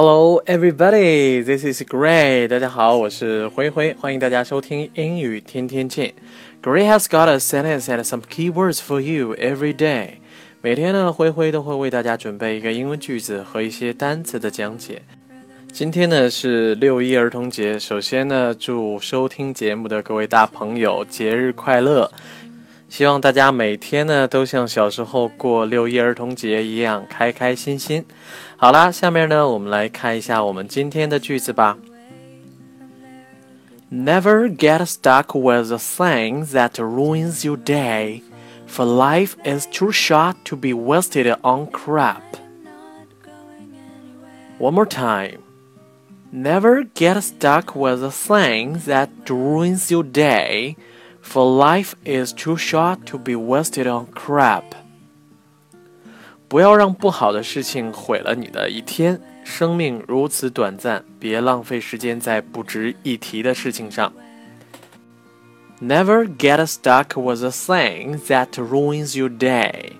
Hello, everybody. This is Gray. 大家好，我是灰灰，欢迎大家收听英语天天见。Gray has got a sentence and some keywords for you every day. 每天呢，灰灰都会为大家准备一个英文句子和一些单词的讲解。今天呢是六一儿童节，首先呢，祝收听节目的各位大朋友节日快乐。希望大家每天呢都像小时候过六一儿童节一样开开心心。好啦，下面呢我们来看一下我们今天的句子吧。Never get stuck with a thing that ruins your day, for life is too short to be wasted on crap. One more time. Never get stuck with a thing that ruins your day For life is too short to be wasted on crap。不要让不好的事情毁了你的一天。生命如此短暂，别浪费时间在不值一提的事情上。Never get stuck with a thing that ruins your day。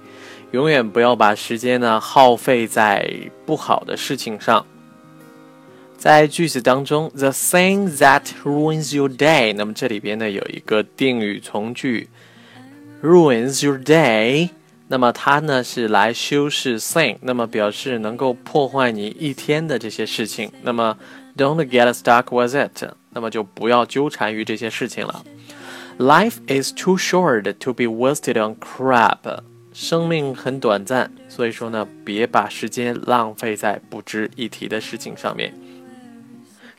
永远不要把时间呢耗费在不好的事情上。在句子当中，the thing that ruins your day，那么这里边呢有一个定语从句，ruins your day，那么它呢是来修饰 thing，那么表示能够破坏你一天的这些事情。那么 don't get stuck with it，那么就不要纠缠于这些事情了。Life is too short to be wasted on crap，生命很短暂，所以说呢，别把时间浪费在不值一提的事情上面。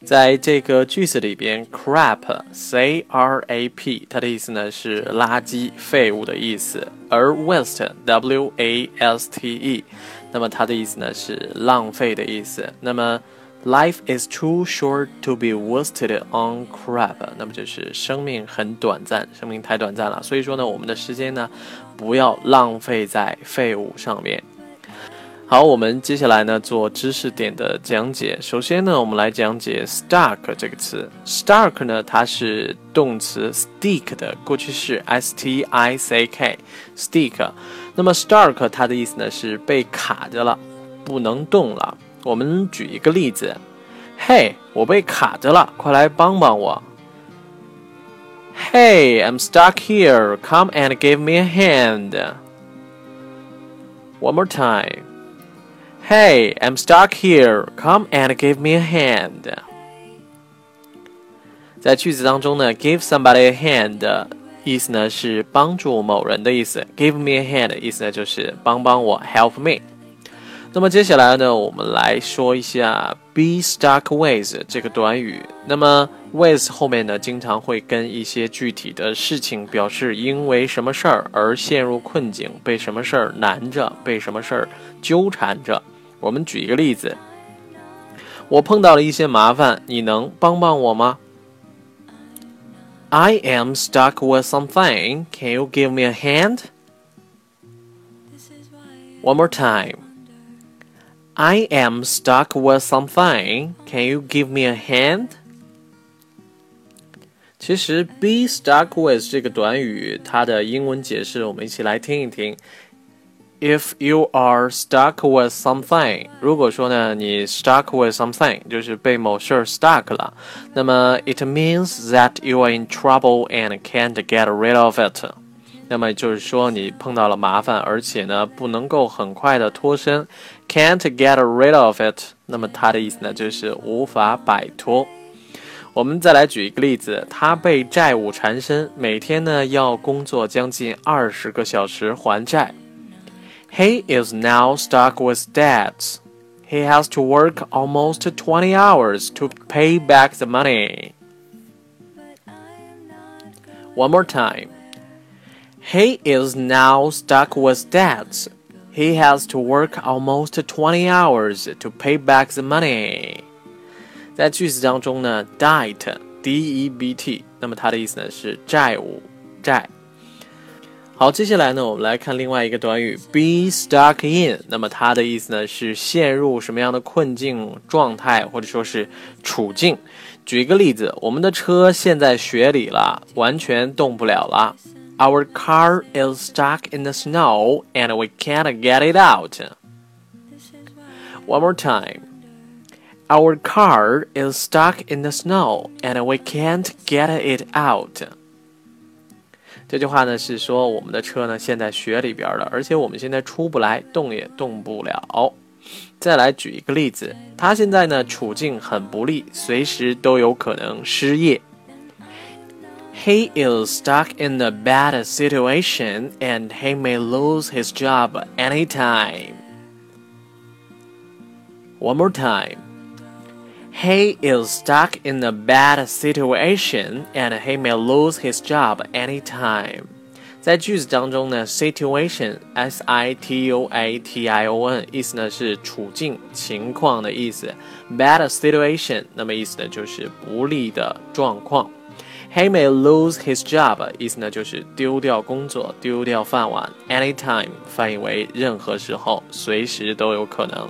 在这个句子里边，crap，c r a p，它的意思呢是垃圾、废物的意思，而 waste，w a s t e，那么它的意思呢是浪费的意思。那么 life is too short to be wasted on crap，那么就是生命很短暂，生命太短暂了，所以说呢，我们的时间呢不要浪费在废物上面。好，我们接下来呢做知识点的讲解。首先呢，我们来讲解 stuck 这个词。stuck 呢，它是动词 stick 的过去式，s t i c k，stick。那么 stuck 它的意思呢是被卡着了，不能动了。我们举一个例子，嘿，我被卡着了，快来帮帮我。Hey, I'm stuck here. Come and give me a hand. One more time. Hey, I'm stuck here. Come and give me a hand. 在句子当中呢，give somebody a hand 意思呢是帮助某人的意思，give me a hand 意思呢就是帮帮我，help me。那么接下来呢，我们来说一下 be stuck with 这个短语。那么 with 后面呢，经常会跟一些具体的事情表示因为什么事儿而陷入困境，被什么事儿难着，被什么事儿纠缠着。我们举一个例子，我碰到了一些麻烦，你能帮帮我吗？I am stuck with something. Can you give me a hand? One more time. I am stuck with something. Can you give me a hand? 其实，be stuck with 这个短语，它的英文解释，我们一起来听一听。 If you are stuck with something，如果说呢你 stuck with something 就是被某事儿 stuck 了，那么 it means that you are in trouble and can't get rid of it。那么就是说你碰到了麻烦，而且呢不能够很快的脱身，can't get rid of it。那么它的意思呢就是无法摆脱。我们再来举一个例子，他被债务缠身，每天呢要工作将近二十个小时还债。He is now stuck with debts. He has to work almost 20 hours to pay back the money. One more time. He is now stuck with debts. He has to work almost 20 hours to pay back the money. 在句子当中呢，debt d e b t，那么它的意思呢是债务债。 好，接下来呢，我们来看另外一个短语 be stuck in。那么它的意思呢是陷入什么样的困境状态，或者说是处境。举一个例子，我们的车陷在雪里了，完全动不了了。Our car is stuck in the snow and we can't get it out. One more time. Our car is stuck in the snow and we can't get it out。 这句话呢是说我们的车呢陷在雪里边了，而且我们现在出不来，动也动不了。再来举一个例子，他现在呢处境很不利，随时都有可能失业。He is stuck in a bad situation and he may lose his job anytime. One more time. He is stuck in a bad situation and he may lose his job anytime. 在句子当中呢，situation s i t u a t i o n 意思呢是处境、情况的意思，bad situation 那么意思呢就是不利的状况。He may lose his job 意思呢就是丢掉工作、丢掉饭碗。Anytime 翻译为任何时候、随时都有可能。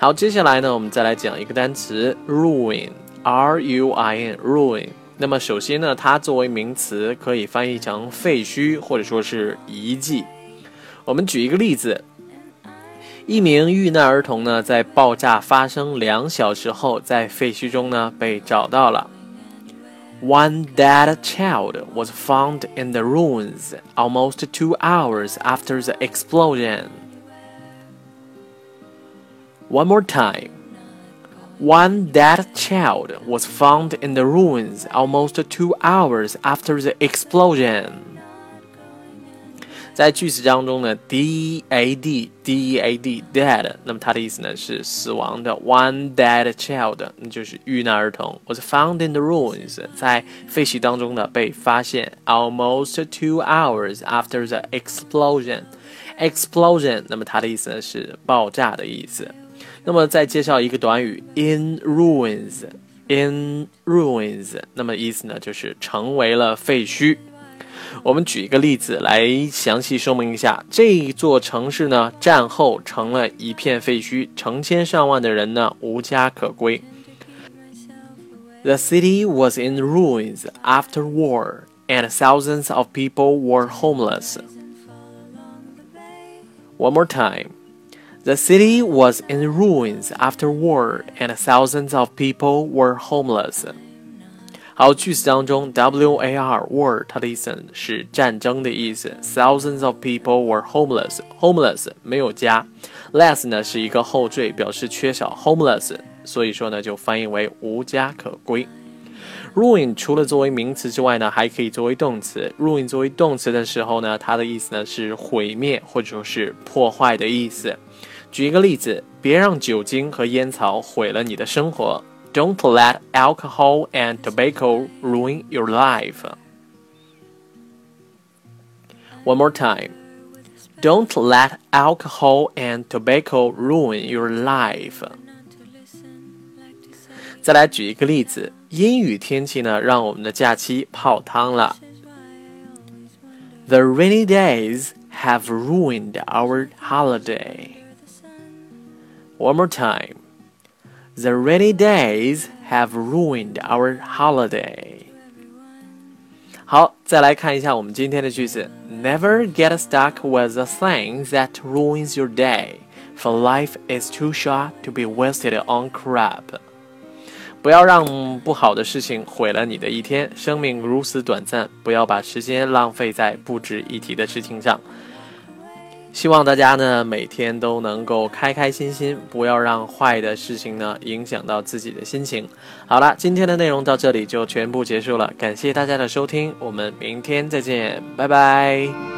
好，接下来呢，我们再来讲一个单词 ruin，r u i n，ruin。那么首先呢，它作为名词可以翻译成废墟或者说是遗迹。我们举一个例子，一名遇难儿童呢，在爆炸发生两小时后，在废墟中呢被找到了。One dead child was found in the ruins almost two hours after the explosion. One more time. One dead child was found in the ruins almost two hours after the explosion. 在句子当中呢，d a d d a d dead，那么它的意思呢是死亡的。One dead child，那就是遇难儿童，was found in the ruins，在废墟当中呢被发现。Almost two hours after the explosion，explosion，那么它的意思呢是爆炸的意思。 那么再介绍一个短语，in ruins，in ruins，那么意思呢就是成为了废墟。我们举一个例子来详细说明一下，这一座城市呢战后成了一片废墟，成千上万的人呢无家可归。The city was in ruins after war, and thousands of people were homeless. One more time. The city was in ruins after war, and thousands of people were homeless. 好，句子当中，W A R war 它的意思是战争的意思。Thousands of people were homeless. Homeless 没有家，less 呢是一个后缀，表示缺少。Homeless，所以说呢就翻译为无家可归。 Ruin 除了作为名词之外呢，还可以作为动词。Ruin 作为动词的时候呢，它的意思呢是毁灭或者说是破坏的意思。举一个例子，别让酒精和烟草毁了你的生活。Don't let alcohol and tobacco ruin your life. One more time. Don't let alcohol and tobacco ruin your life. 再来举一个例子， 阴雨天气呢，让我们的假期泡汤了。The rainy days have ruined our holiday. One more time. The rainy days have ruined our holiday. 好，再来看一下我们今天的句子。Never get stuck with the thing that ruins your day, for life is too short to be wasted on crap. 不要让不好的事情毁了你的一天，生命如此短暂，不要把时间浪费在不值一提的事情上。希望大家呢每天都能够开开心心，不要让坏的事情呢影响到自己的心情。好了，今天的内容到这里就全部结束了，感谢大家的收听，我们明天再见，拜拜。